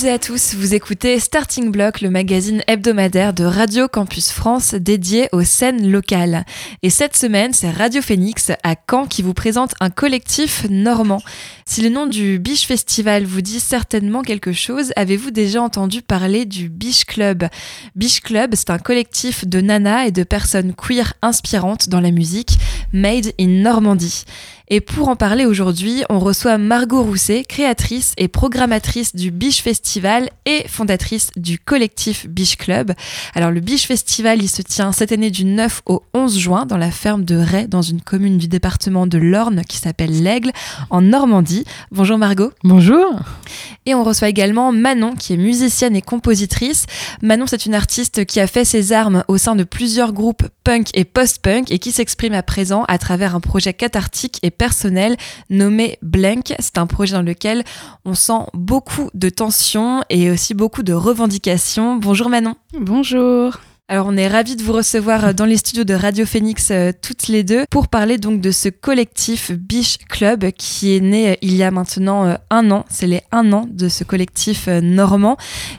Toutes et à tous, vous écoutez Starting Block, le magazine hebdomadaire de Radio Campus France dédié aux scènes locales. Et cette semaine, c'est Radio Phoenix à Caen qui vous présente un collectif normand. Si le nom du Biche Festival vous dit certainement quelque chose, avez-vous déjà entendu parler du Biche Club? Biche Club, c'est un collectif de nanas et de personnes queer inspirantes dans la musique, made in Normandie. Et pour en parler aujourd'hui, on reçoit Margot Rousset, créatrice et programmatrice du Biche Festival et fondatrice du collectif Biche Club. Alors le Biche Festival, il se tient cette année du 9 au 11 juin dans la ferme de Ray, dans une commune du département de l'Orne qui s'appelle l'Aigle, en Normandie. Bonjour Margot. Bonjour. Et on reçoit également Manon, qui est musicienne et compositrice. Manon, c'est une artiste qui a fait ses armes au sein de plusieurs groupes punk et post-punk et qui s'exprime à présent à travers un projet cathartique et personnel nommé Blank. C'est un projet dans lequel on sent beaucoup de tension et aussi beaucoup de revendications. Bonjour Manon. Bonjour. Alors on est ravis de vous recevoir euh, dans les studios de Radio Phoenix euh, toutes les deux pour parler donc de ce collectif Biche Club qui est né euh, il y a maintenant un an. C'est les un an de ce collectif normand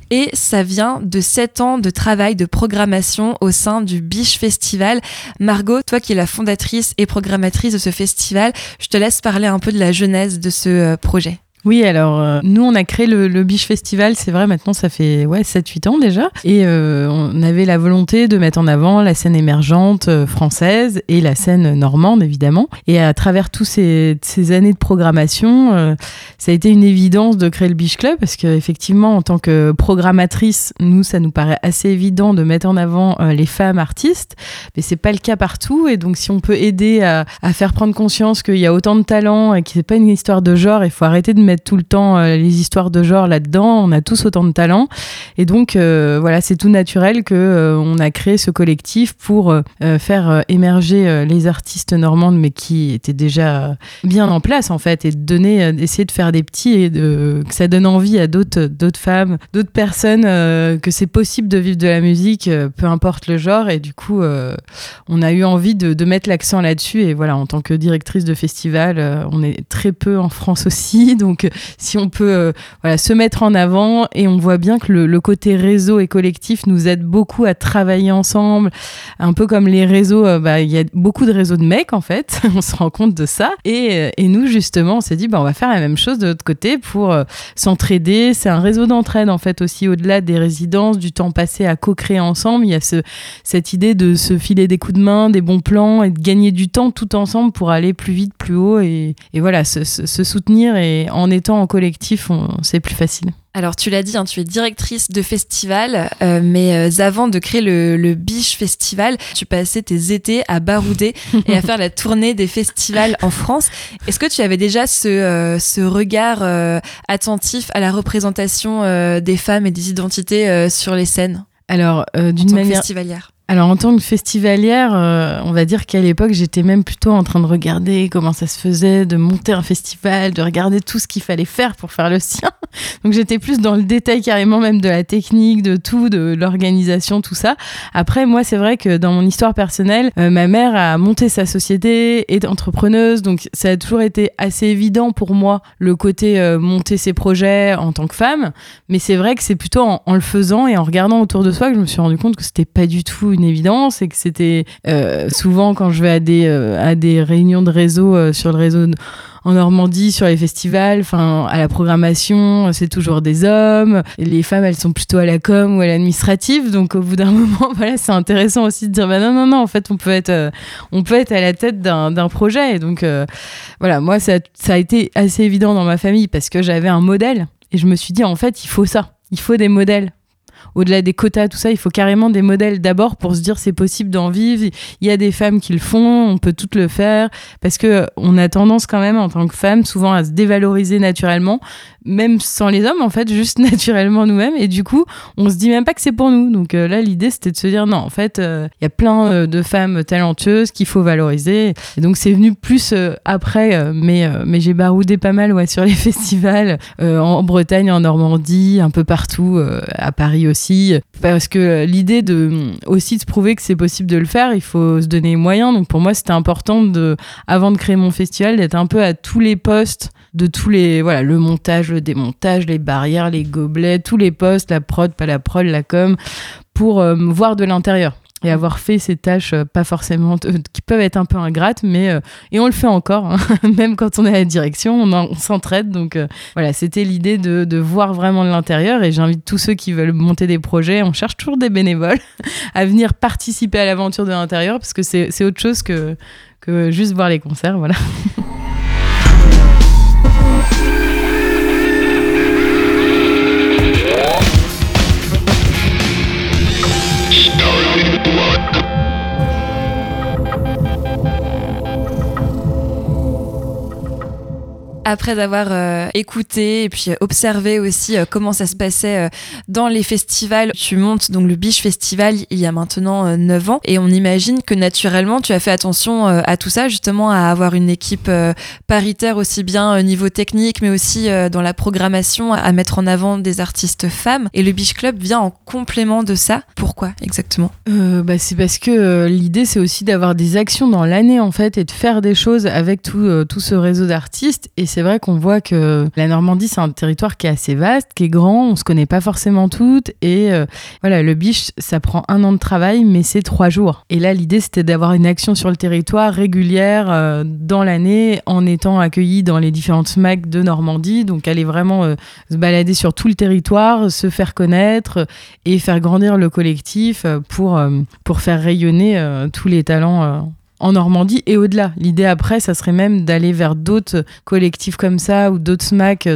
et ça vient de sept ans de travail de programmation au sein du Biche Festival. Margot, toi qui es la fondatrice et programmatrice de ce festival, je te laisse parler un peu de la genèse de ce projet. Oui, alors euh, nous on a créé le, Biche Festival, c'est vrai maintenant ça fait ouais 7 8 ans déjà. Et euh, on avait la volonté de mettre en avant la scène émergente euh, française et la scène normande évidemment. Et à travers tous ces, années de programmation, ça a été une évidence de créer le Biche Club parce qu'effectivement en tant que programmatrice, nous ça nous paraît assez évident de mettre en avant les femmes artistes, mais c'est pas le cas partout et donc si on peut aider à, faire prendre conscience qu'il y a autant de talents et que c'est pas une histoire de genre, il faut arrêter de tout le temps euh, les histoires de genre là-dedans. On a tous autant de talents. Et donc, euh, voilà, c'est tout naturel que euh, on a créé ce collectif pour faire émerger les artistes normandes, mais qui étaient déjà bien en place, en fait, et de donner, d'essayer de faire des petits et que ça donne envie à d'autres, d'autres femmes, d'autres personnes que c'est possible de vivre de la musique, peu importe le genre. Et du coup, on a eu envie de mettre l'accent là-dessus. Et voilà, en tant que directrice de festival, on est très peu en France aussi. Donc, si on peut euh, se mettre en avant et on voit bien que le, côté réseau et collectif nous aide beaucoup à travailler ensemble, un peu comme les réseaux, euh, bah, il y a beaucoup de réseaux de mecs en fait, on se rend compte de ça. Et, euh, nous justement, on s'est dit, bah, on va faire la même chose de l'autre côté pour s'entraider. C'est un réseau d'entraide en fait aussi au-delà des résidences, du temps passé à co-créer ensemble. Il y a ce, cette idée de se filer des coups de main, des bons plans et de gagner du temps tout ensemble pour aller plus vite, plus haut et, et voilà, se, se soutenir et en étant en collectif, c'est plus facile. Alors tu l'as dit, hein, tu es directrice de festival, euh, mais euh, avant de créer le, Biche Festival, tu passais tes étés à barouder et à faire la tournée des festivals en France. Est-ce que tu avais déjà ce, euh, ce regard attentif à la représentation des femmes et des identités sur les scènes Alors d'une manière festivalière? Alors en tant que festivalière, euh, on va dire qu'à l'époque, j'étais même plutôt en train de regarder comment ça se faisait, de monter un festival, de regarder tout ce qu'il fallait faire pour faire le sien. Donc j'étais plus dans le détail carrément même de la technique, de tout, de l'organisation, tout ça. Après, moi, c'est vrai que dans mon histoire personnelle, euh, ma mère a monté sa société, est entrepreneuse, donc ça a toujours été assez évident pour moi le côté euh, monter ses projets en tant que femme. Mais c'est vrai que c'est plutôt en, en, le faisant et en regardant autour de soi que je me suis rendu compte que c'était pas du tout une évidence et que c'était euh, souvent quand je vais à des, euh, à des réunions de réseau euh, sur le réseau en Normandie sur les festivals, enfin à la programmation, c'est toujours des hommes. Les femmes, elles sont plutôt à la com ou à l'administrative. Donc au bout d'un moment, voilà, c'est intéressant aussi de dire bah non non non, en fait on peut être on peut être à la tête d'un projet. Et donc voilà, moi ça, ça a été assez évident dans ma famille parce que j'avais un modèle et je me suis dit en fait il faut ça, il faut des modèles au-delà des quotas, tout ça, il faut carrément des modèles. D'abord pour se dire c'est possible d'en vivre. Il y a des femmes qui le font, on peut toutes le faire, parce que on a tendance quand même en tant que femme souvent à se dévaloriser naturellement, même sans les hommes en fait, juste naturellement nous-mêmes. Et du coup, on se dit même pas que c'est pour nous. Donc euh, là, l'idée c'était de se dire non, en fait, euh, il y a plein euh, de femmes talentueuses qu'il faut valoriser. Et donc c'est venu plus après, mais mais j'ai baroudé pas mal ouais sur les festivals en Bretagne, en Normandie, un peu partout, à Paris aussi parce que l'idée de aussi de se prouver que c'est possible de le faire, il faut se donner les moyens. Donc pour moi, c'était important de, avant de créer mon festival, d'être un peu à tous les postes de tous les voilà le montage le démontage, les barrières, les gobelets, tous les postes, la prod, pas la prod, la com, pour voir de l'intérieur et avoir fait ces tâches pas forcément qui peuvent être un peu ingrates mais et on le fait encore hein. même quand on est à la direction on, s'entraide donc voilà c'était l'idée de, de, voir vraiment de l'intérieur et j'invite tous ceux qui veulent monter des projets on cherche toujours des bénévoles à venir participer à l'aventure de l'intérieur parce que c'est autre chose que que juste voir les concerts, voilà. après avoir euh, écouté et puis euh, observé aussi euh, comment ça se passait dans les festivals, tu montes donc le Biche Festival il y a maintenant 9 ans et on imagine que naturellement tu as fait attention à tout ça, justement à avoir une équipe paritaire aussi bien au niveau technique mais aussi dans la programmation, à mettre en avant des artistes femmes. Et le Biche Club vient en complément de ça. Pourquoi exactement? Bah, C'est parce que l'idée c'est aussi d'avoir des actions dans l'année en fait et de faire des choses avec tout, tout ce réseau d'artistes et c'est vrai qu'on voit que la Normandie, c'est un territoire qui est assez vaste, qui est grand, on se connaît pas forcément toutes. Et euh, voilà, le biche, ça prend un an de travail, mais c'est trois jours. Et là, l'idée, c'était d'avoir une action sur le territoire régulière euh, dans l'année, en étant accueilli dans les différentes SMAC de Normandie. Donc, aller vraiment euh, se balader sur tout le territoire, se faire connaître et faire grandir le collectif pour, pour faire rayonner tous les talents en Normandie et au-delà. L'idée après, ça serait même d'aller vers d'autres collectifs comme ça ou d'autres SMAC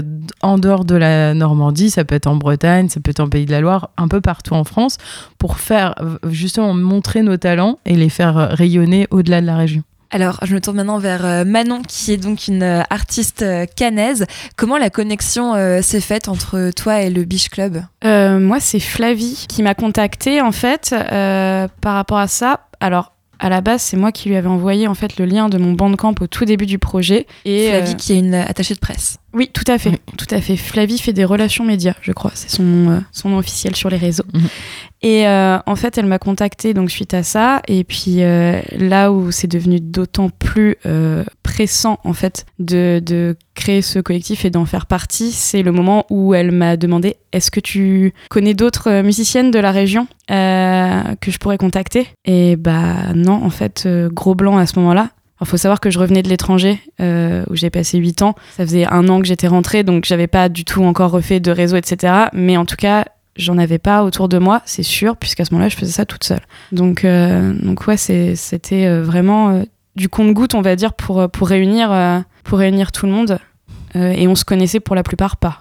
en dehors de la Normandie. Ça peut être en Bretagne, ça peut être en Pays de la Loire, un peu partout en France, pour faire justement montrer nos talents et les faire rayonner au-delà de la région. Alors, je me tourne maintenant vers euh, Manon, qui est donc une euh, artiste euh, canaise. Comment la connexion s'est faite entre toi et le Biche Club? Moi, c'est Flavie qui m'a contactée, en fait, par rapport à ça. Alors, à la base, c'est moi qui lui avais envoyé en fait le lien de mon bandcamp au tout début du projet. Et Flavie, euh, qui est une attachée de presse. Oui, tout à fait, tout à fait. Flavie fait des relations médias, je crois, c'est son, euh, son nom officiel sur les réseaux. Mhm. Et euh, en fait, elle m'a contactée donc suite à ça. Et puis là où c'est devenu d'autant plus pressant en fait de, de créer ce collectif et d'en faire partie, c'est le moment où elle m'a demandé est-ce que tu connais d'autres musiciennes de la région que je pourrais contacter? Et bah non, en fait, gros blanc à ce moment-là. Il faut savoir que je revenais de l'étranger, euh, où j'ai passé 8 ans. Ça faisait un an que j'étais rentrée, donc j'avais pas du tout encore refait de réseau, etc. Mais en tout cas, j'en avais pas autour de moi, c'est sûr, puisqu'à ce moment-là, je faisais ça toute seule. Donc, euh, donc ouais, c'était euh, vraiment du compte-goutte, on va dire, pour, pour, réunir, pour réunir tout le monde. et on se connaissait pour la plupart pas.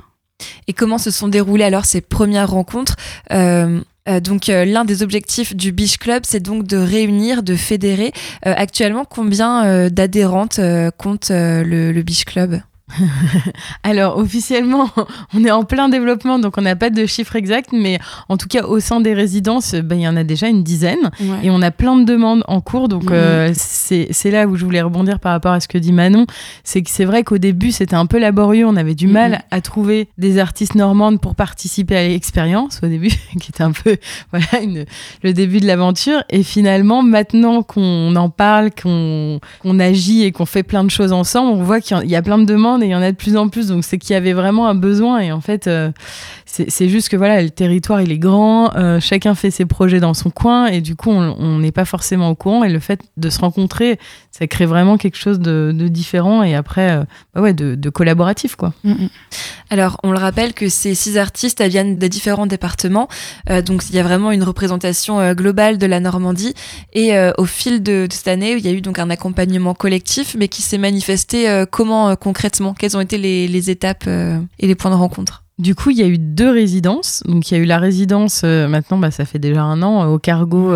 Et comment se sont déroulées alors ces premières rencontres? Euh, donc euh, l'un des objectifs du Beach Club, c'est donc de réunir, de fédérer. Euh, actuellement, combien d'adhérentes compte le, le Beach Club? Alors officiellement, on est en plein développement, donc on n'a pas de chiffre exact, mais en tout cas au sein des résidences, ben, il y en a déjà une dizaine, et on a plein de demandes en cours, donc mhm. euh, c'est là où je voulais rebondir par rapport à ce que dit Manon, c'est que c'est vrai qu'au début c'était un peu laborieux, on avait du mal mhm. à trouver des artistes normandes pour participer à l'expérience au début, qui était un peu voilà le début de l'aventure, et finalement maintenant qu'on en parle, qu'on agit et qu'on fait plein de choses ensemble, on voit qu'il y a plein de demandes il y en a de plus en plus. Donc c'est qu'il y avait vraiment un besoin et en fait euh, c'est juste que voilà le territoire il est grand, euh, chacun fait ses projets dans son coin et du coup on n'est pas forcément au courant et le fait de se rencontrer ça crée vraiment quelque chose de, différent et après euh, bah ouais de, collaboratif quoi. Mm, mm. Alors on le rappelle que ces six artistes elles viennent des différents départements donc il y a vraiment une représentation globale de la Normandie et au fil de, de, cette année il y a eu donc un accompagnement collectif mais qui s'est manifesté comment concrètement? Quelles ont été les, étapes euh, et les points de rencontre? Du coup, il y a eu deux résidences. Donc, il y a eu la résidence, euh, maintenant, bah, ça fait déjà un an, euh, au Cargo,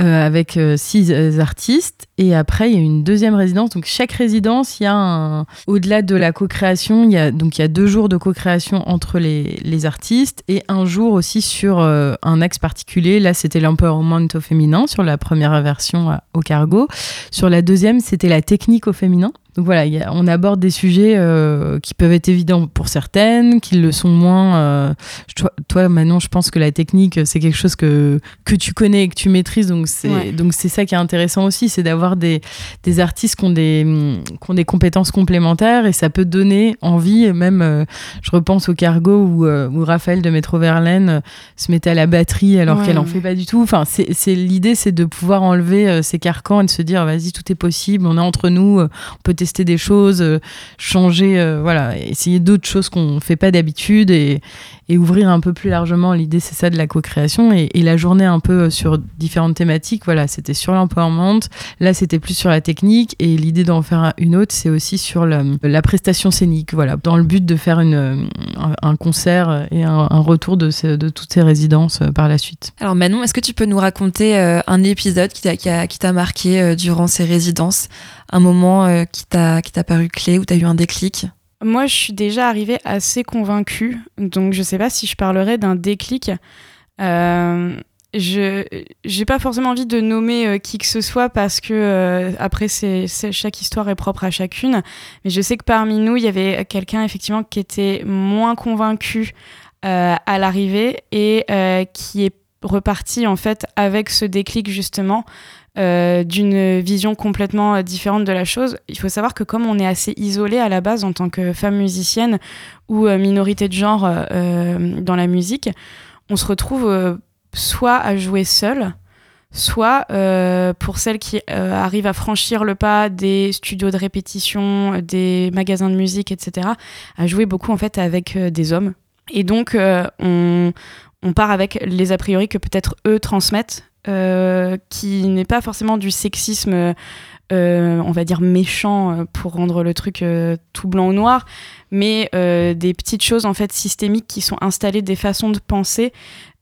avec six artistes. Et après, il y a eu une deuxième résidence. Donc, chaque résidence, il y a un. Au-delà de la co-création, il y a, donc, il y a deux jours de co-création entre les, les, artistes et un jour aussi sur un axe particulier. Là, c'était l'empowerment au féminin sur la première version au Cargo. Sur la deuxième, c'était la technique au féminin. Donc voilà, on aborde des sujets euh, qui peuvent être évidents pour certaines, qui le sont moins. Euh, toi, toi, Manon, je pense que la technique, c'est quelque chose que, que tu connais et que tu maîtrises. Donc c'est donc c'est ça qui est intéressant aussi, c'est d'avoir des, des artistes qui ont des, qui ont des compétences complémentaires et ça peut donner envie. Même, euh, je repense au Cargo où, où Raphaël de Métro Verlaine se mettait à la batterie alors qu'elle en fait pas du tout. Enfin, c'est l'idée, c'est de pouvoir enlever ces carcans et de se dire, vas-y, tout est possible, on est entre nous, on peut tester des choses, euh, changer, euh, voilà, essayer d'autres choses qu'on ne fait pas d'habitude et, et ouvrir un peu plus largement. L'idée, c'est ça de la co-création. Et, la journée un peu euh, sur différentes thématiques, voilà, c'était sur l'empowerment. Là, c'était plus sur la technique. Et l'idée d'en faire une autre, c'est aussi sur la, prestation scénique, voilà, dans le but de faire un, concert et un, retour de, toutes ces résidences euh, par la suite. Alors Manon, est-ce que tu peux nous raconter euh, un épisode qui t'a marqué durant ces résidences? Un moment qui t'a paru clé, où tu as eu un déclic? Moi, je suis déjà arrivée assez convaincue, donc je sais pas si je parlerai d'un déclic. Euh, je n'ai pas forcément envie de nommer euh, qui que ce soit parce que euh, après chaque histoire est propre à chacune mais je sais que parmi nous il y avait quelqu'un effectivement qui était moins convaincu à l'arrivée et qui est reparti en fait avec ce déclic justement euh, d'une vision complètement euh, différente de la chose. Il faut savoir que comme on est assez isolé à la base en tant que femme musicienne ou euh, minorité de genre dans la musique, on se retrouve soit à jouer seule, soit pour celles qui arrivent à franchir le pas des studios de répétition, des magasins de musique, etc., à jouer beaucoup en fait avec des hommes. Et donc on, part avec les a priori que peut-être eux transmettent qui n'est pas forcément du sexisme, euh, on va dire méchant euh, pour rendre le truc tout blanc ou noir, mais des petites choses en fait systémiques qui sont installées, des façons de penser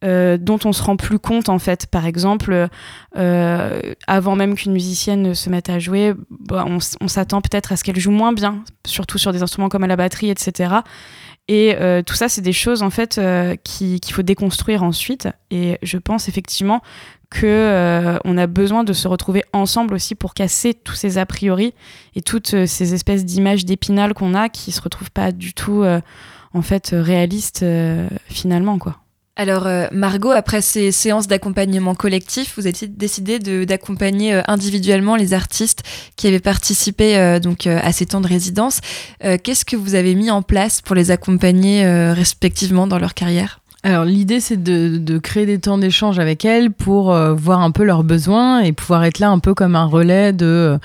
dont on se rend plus compte en fait. Par exemple, avant même qu'une musicienne se mette à jouer, bah, on, s'attend peut-être à ce qu'elle joue moins bien, surtout sur des instruments comme à la batterie, etc. Et euh, tout ça, c'est des choses en fait euh, qu'il faut déconstruire ensuite. Et je pense effectivement que euh, on a besoin de se retrouver ensemble aussi pour casser tous ces a priori et toutes ces espèces d'images d'épinal qu'on a qui se retrouvent pas du tout en fait réalistes finalement quoi. Alors euh, Margot, après ces séances d'accompagnement collectif, vous avez décidé d'accompagner euh, individuellement les artistes qui avaient participé euh, donc à ces temps de résidence. Qu'est-ce que vous avez mis en place pour les accompagner respectivement dans leur carrière? Alors l'idée c'est de, créer des temps d'échange avec elles pour euh, voir un peu leurs besoins et pouvoir être là un peu comme un relais de,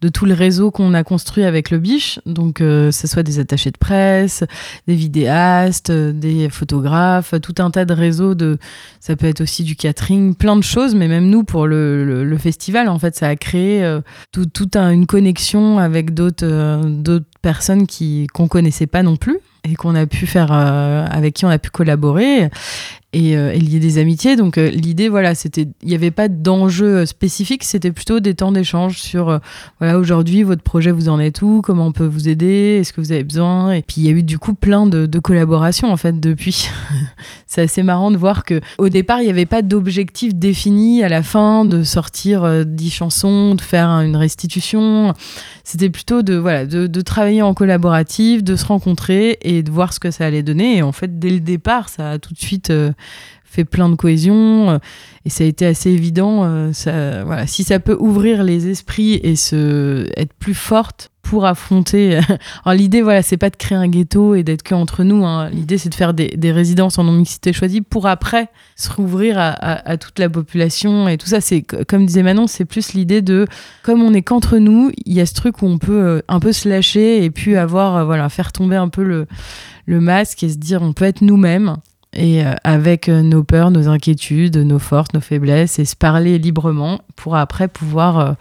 de tout le réseau qu'on a construit avec le biche. Donc euh, ce soit des attachés de presse, des vidéastes, des photographes, tout un tas de réseaux de ça peut être aussi du catering, plein de choses, mais même nous pour le, le, festival en fait ça a créé euh, toute tout une connexion avec d'autres d'autres personnes qui qu'on connaissait pas non plus et qu'on a pu faire, euh, avec qui on a pu collaborer et, euh, lier des amitiés. Donc euh, l'idée, voilà, c'était, il n'y avait pas d'enjeu spécifique, c'était plutôt des temps d'échange sur, voilà, aujourd'hui votre projet vous en êtes où, comment on peut vous aider, est-ce que vous avez besoin? Et puis il y a eu du coup plein de, de collaborations en fait depuis. C'est assez marrant de voir que au départ il n'y avait pas d'objectif défini à la fin de sortir dix chansons, de faire une restitution. C'était plutôt de voilà de, de travailler en collaboratif, de se rencontrer et de voir ce que ça allait donner. Et en fait, dès le départ, ça a tout de suite euh, fait plein de cohésion euh, et ça a été assez évident. Euh, ça, voilà, si ça peut ouvrir les esprits et se être plus forte pour affronter. Alors l'idée, voilà, c'est pas de créer un ghetto et d'être que entre nous. Hein. L'idée, c'est de faire des, résidences en non-mixité choisie pour après se rouvrir à, toute la population et tout ça. C'est comme disait Manon, c'est plus l'idée de comme on est qu'entre nous, il y a ce truc où on peut euh, un peu se lâcher et puis avoir voilà faire tomber un peu le, le masque et se dire on peut être nous-mêmes et euh, avec nos peurs, nos inquiétudes, nos forces, nos faiblesses et se parler librement pour après pouvoir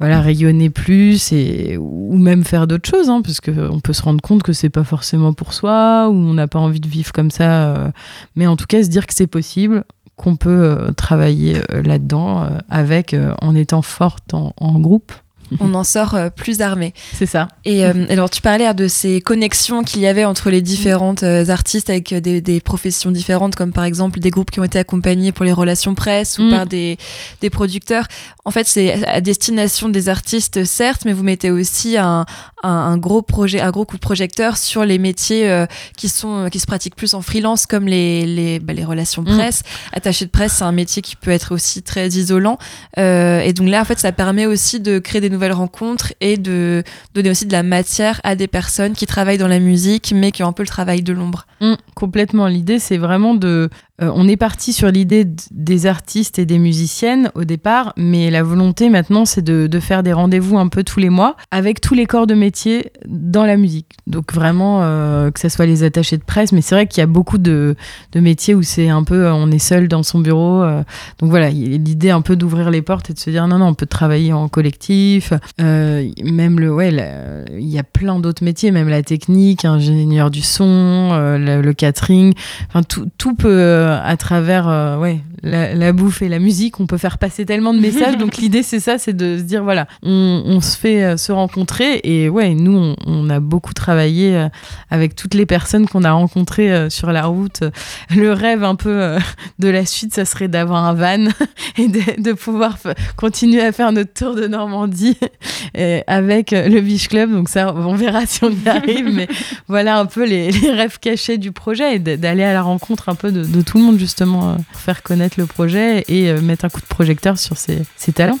voilà rayonner plus et ou même faire d'autres choses hein, parce que on peut se rendre compte que c'est pas forcément pour soi ou on n'a pas envie de vivre comme ça euh, mais en tout cas se dire que c'est possible qu'on peut euh, travailler euh, là-dedans avec en étant forte en, groupe on en sort euh, plus armé. C'est ça. Et euh, alors tu parlais de ces connexions qu'il y avait entre les différentes euh, artistes avec des, des, professions différentes, comme par exemple des groupes qui ont été accompagnés pour les relations presse ou mm. par des, des producteurs. En fait, c'est à destination des artistes, certes, mais vous mettez aussi un, un, un, gros projet, un gros coup de projecteur sur les métiers qui sont qui se pratiquent plus en freelance, comme les les, bah, les relations mm. presse. Attaché de presse, c'est un métier qui peut être aussi très isolant. et donc là, en fait, ça permet aussi de créer des nouvelles rencontres et de donner aussi de la matière à des personnes qui travaillent dans la musique mais qui ont un peu le travail de l'ombre. Mmh, complètement. L'idée, c'est vraiment de euh, on est parti sur l'idée des artistes et des musiciennes au départ, mais la volonté maintenant, c'est de, faire des rendez-vous un peu tous les mois avec tous les corps de métier dans la musique. Donc vraiment, euh, que ce soit les attachés de presse, mais c'est vrai qu'il y a beaucoup de, métiers où c'est un peu, on est seul dans son bureau. Euh. donc voilà, l'idée un peu d'ouvrir les portes et de se dire non, non, on peut travailler en collectif. même le, ouais, il y a plein d'autres métiers, même la technique, ingénieur du son, le, catering, enfin tout peut euh, à travers euh, ouais, la, bouffe et la musique, on peut faire passer tellement de messages. donc l'idée, c'est ça, c'est de se dire, voilà, on, se fait euh, se rencontrer. Et ouais, nous, on, a beaucoup travaillé avec toutes les personnes qu'on a rencontrées sur la route. Le rêve un peu de la suite, ça serait d'avoir un van et de, pouvoir continuer à faire notre tour de Normandie avec le Beach Club. Donc ça, on verra si on y arrive. mais voilà un peu les, rêves cachés du projet et d'aller à la rencontre un peu de, de tout tout le monde justement euh, faire connaître le projet et euh, mettre un coup de projecteur sur ses talents.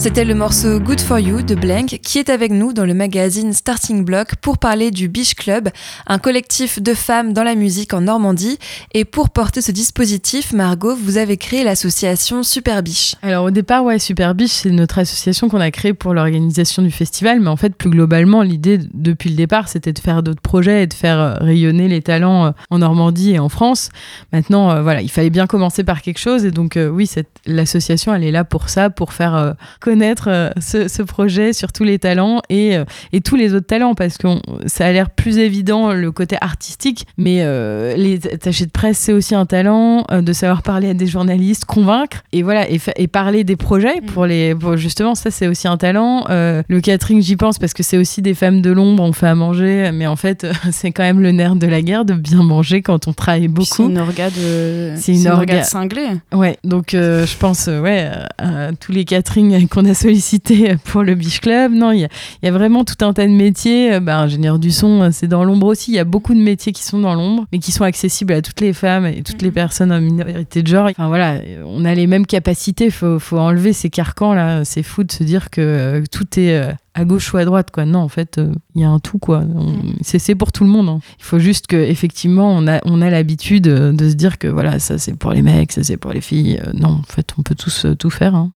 C'était le morceau Good for You de Blank qui est avec nous dans le magazine Starting Block pour parler du Biche Club, un collectif de femmes dans la musique en Normandie. Et pour porter ce dispositif, Margot, vous avez créé l'association Super Biche. Alors au départ, ouais, Super Biche, c'est notre association qu'on a créée pour l'organisation du festival. Mais en fait, plus globalement, l'idée depuis le départ, c'était de faire d'autres projets et de faire euh, rayonner les talents euh, en Normandie et en France. Maintenant, euh, voilà, il fallait bien commencer par quelque chose. Et donc, oui, l'association, elle est là pour ça, pour faire connaître euh, ce, projet sur tous les talents et, euh, et tous les autres talents parce que ça a l'air plus évident le côté artistique, mais euh, les attachés de presse, c'est aussi un talent de savoir parler à des journalistes, convaincre et voilà, et, et parler des projets mm. pour les. justement, ça, c'est aussi un talent. le catering, j'y pense parce que c'est aussi des femmes de l'ombre, on fait à manger, mais en fait, c'est quand même le nerf de la guerre de bien manger quand on travaille beaucoup. C'est une orga de. C'est une, orga cinglée. Ouais, donc je pense, ouais, à tous les caterings qu'on a sollicité pour le Biche Club. Non, il y, a vraiment tout un tas de métiers. Bah, ingénieur du son, c'est dans l'ombre aussi. Il y a beaucoup de métiers qui sont dans l'ombre, mais qui sont accessibles à toutes les femmes et toutes les mhm. personnes en minorité de genre. Enfin voilà, on a les mêmes capacités. Faut, faut enlever ces carcans là. C'est fou de se dire que euh, tout est euh, à gauche ou à droite quoi non en fait euh, il y a un tout quoi mhm. c'est pour tout le monde hein. il faut juste que effectivement on a on a l'habitude de se dire que voilà ça c'est pour les mecs ça c'est pour les filles non en fait on peut tous tout faire hein.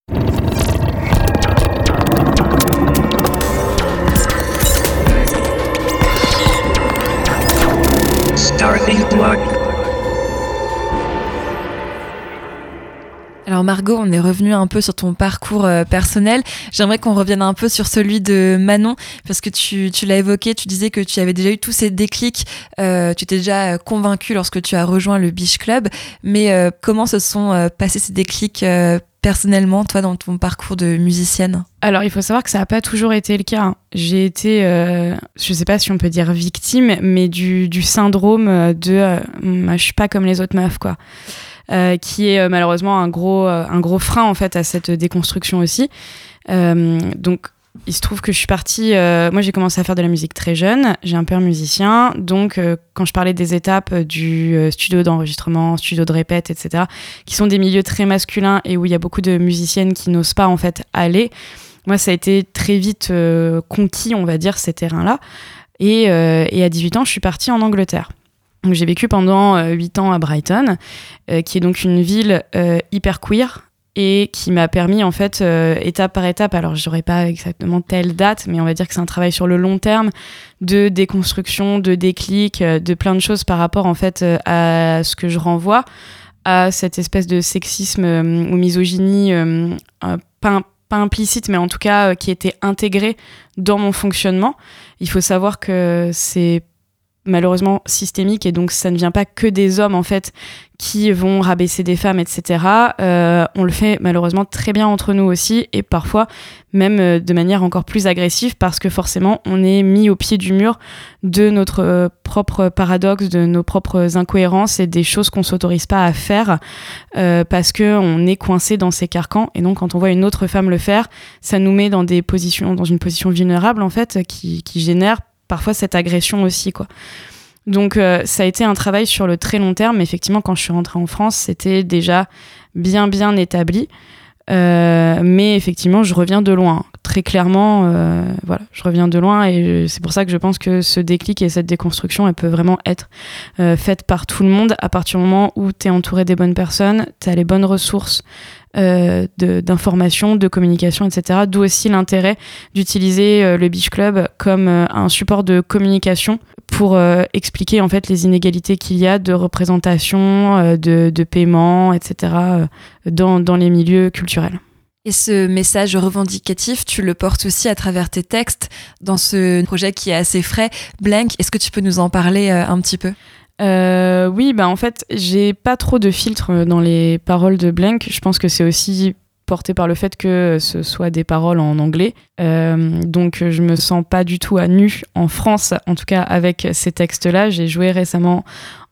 Margot, on est revenu un peu sur ton parcours euh, personnel. J'aimerais qu'on revienne un peu sur celui de Manon, parce que tu, l'as évoqué, tu disais que tu avais déjà eu tous ces déclics, euh, tu t'es déjà convaincu lorsque tu as rejoint le Biche Club, mais euh, comment se sont passés ces déclics personnellement, toi, dans ton parcours de musicienne? Alors, il faut savoir que ça n'a pas toujours été le cas. Hein. J'ai été, euh, je ne sais pas si on peut dire victime, mais du, syndrome de euh, je suis pas comme les autres meufs, quoi. Euh, qui est malheureusement un gros, un gros frein en fait à cette déconstruction aussi. donc il se trouve que je suis partie. Euh, moi, j'ai commencé à faire de la musique très jeune. J'ai un père musicien. Donc, euh, quand je parlais des étapes du euh, studio d'enregistrement, studio de répète, etc., qui sont des milieux très masculins et où il y a beaucoup de musiciennes qui n'osent pas, en fait, aller, moi, ça a été très vite conquis, on va dire, ces terrains-là. Et, à 18 ans, je suis partie en Angleterre. J'ai vécu pendant 8 ans à Brighton, qui est donc une ville hyper queer et qui m'a permis en fait euh, étape par étape. Alors j'aurais pas exactement telle date mais on va dire que c'est un travail sur le long terme de déconstruction de déclic euh, de plein de choses par rapport en fait euh, à ce que je renvoie à cette espèce de sexisme ou misogynie pas, pas implicite mais en tout cas qui était intégrée dans mon fonctionnement. Il faut savoir que c'est malheureusement systémique et donc ça ne vient pas que des hommes en fait qui vont rabaisser des femmes etc euh, on le fait malheureusement très bien entre nous aussi et parfois même euh, de manière encore plus agressive parce que forcément on est mis au pied du mur de notre euh, propre paradoxe de nos propres incohérences et des choses qu'on s'autorise pas à faire parce que on est coincé dans ces carcans. Et donc quand on voit une autre femme le faire ça nous met dans des positions dans une position vulnérable en fait qui, qui génère parfois cette agression aussi, quoi. Donc euh, ça a été un travail sur le très long terme. Effectivement, quand je suis rentrée en France, c'était déjà bien bien établi. Euh, mais effectivement, je reviens de loin. Très clairement, euh, voilà, je reviens de loin et c'est pour ça que je pense que ce déclic et cette déconstruction, elle peut vraiment être faite par tout le monde à partir du moment où tu es entouré des bonnes personnes, tu as les bonnes ressources, euh, d'information, de, communication, etc. D'où aussi l'intérêt d'utiliser euh, le Beach Club comme euh, un support de communication pour expliquer en fait les inégalités qu'il y a de représentation, de, de, paiement, etc. dans, dans les milieux culturels. Et ce message revendicatif, tu le portes aussi à travers tes textes dans ce projet qui est assez frais. Blank, est-ce que tu peux nous en parler un petit peu? Euh, oui, bah en fait, j'ai pas trop de filtre dans les paroles de Blank. Je pense que c'est aussi porté par le fait que ce soit des paroles en anglais. Euh, donc je me sens pas du tout à nu en France, en tout cas avec ces textes-là. J'ai joué récemment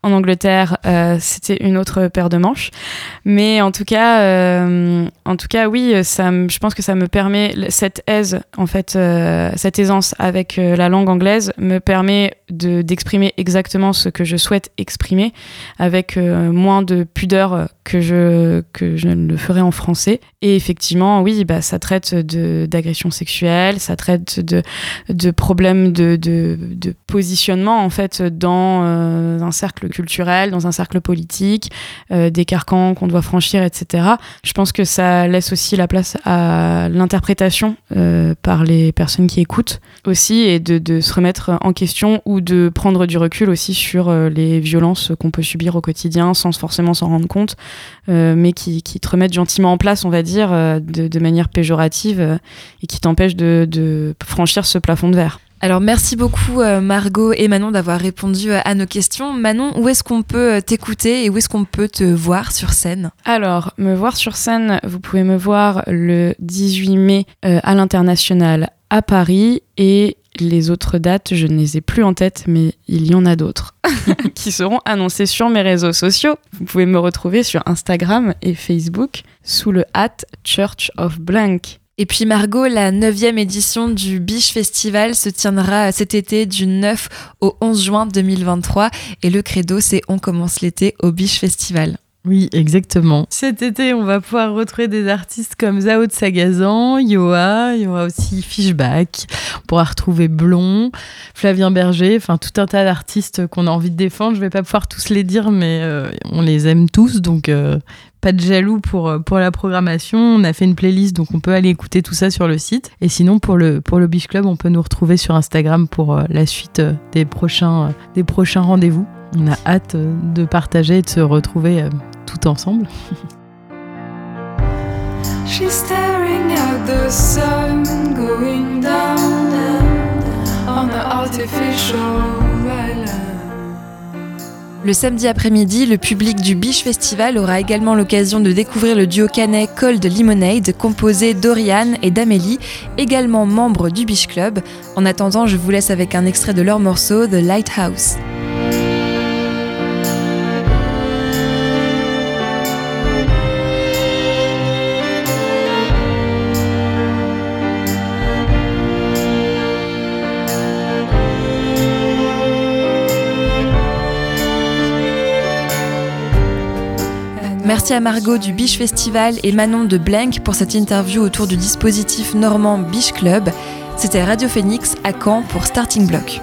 En Angleterre, euh, c'était une autre paire de manches. Mais en tout cas, euh, en tout cas, oui, ça, je pense que ça me permet cette aise, en fait, euh, cette aisance avec la langue anglaise me permet de d'exprimer exactement ce que je souhaite exprimer avec moins de pudeur que je que je ne le ferais en français. Et effectivement, oui, bah ça traite d'agression sexuelle, ça traite de de problèmes de, de, de positionnement en fait dans un cercle culturel, dans un cercle politique, euh, des carcans qu'on doit franchir, etc. Je pense que ça laisse aussi la place à l'interprétation euh, par les personnes qui écoutent aussi et de, se remettre en question ou de prendre du recul aussi sur euh, les violences qu'on peut subir au quotidien sans forcément s'en rendre compte, mais qui, te remettent gentiment en place, on va dire, de, manière péjorative et qui t'empêchent de franchir ce plafond de verre. Alors merci beaucoup euh, Margot et Manon d'avoir répondu euh, à nos questions. Manon, où est-ce qu'on peut euh, t'écouter et où est-ce qu'on peut te voir sur scène? Alors, me voir sur scène, vous pouvez me voir le 18 mai à l'international à Paris et les autres dates, je ne les ai plus en tête, mais il y en a d'autres qui seront annoncées sur mes réseaux sociaux. Vous pouvez me retrouver sur Instagram et Facebook sous le hat Church of Blank. Et puis Margot, la 9e édition du Biche Festival se tiendra cet été du 9 au 11 juin 2023 et le credo c'est on commence l'été au Biche Festival. Oui, exactement. Cet été, on va pouvoir retrouver des artistes comme Zao de Sagazan, Yoa, il y aura aussi Fishback, on pourra retrouver Blond, Flavien Berger, enfin tout un tas d'artistes qu'on a envie de défendre. Je vais pas pouvoir tous les dire, mais euh, on les aime tous, donc euh, pas de jaloux pour, euh, pour la programmation. On a fait une playlist, donc on peut aller écouter tout ça sur le site. Et sinon, pour le, pour le Club, on peut nous retrouver sur Instagram pour la suite des prochains, des prochains rendez-vous. On a hâte de partager et de se retrouver tout ensemble. She's staring at the sun going down on the artificial le samedi après-midi, le public du Biche Festival aura également l'occasion de découvrir le duo canet Cold Lemonade, composé d'Oriane et d'Amélie, également membres du Biche Club. En attendant, je vous laisse avec un extrait de leur morceau, The Lighthouse. Merci à Margot du Biche Festival et Manon de Blank pour cette interview autour du dispositif normand Biche Club. C'était Radio Phoenix à Caen pour Starting Block.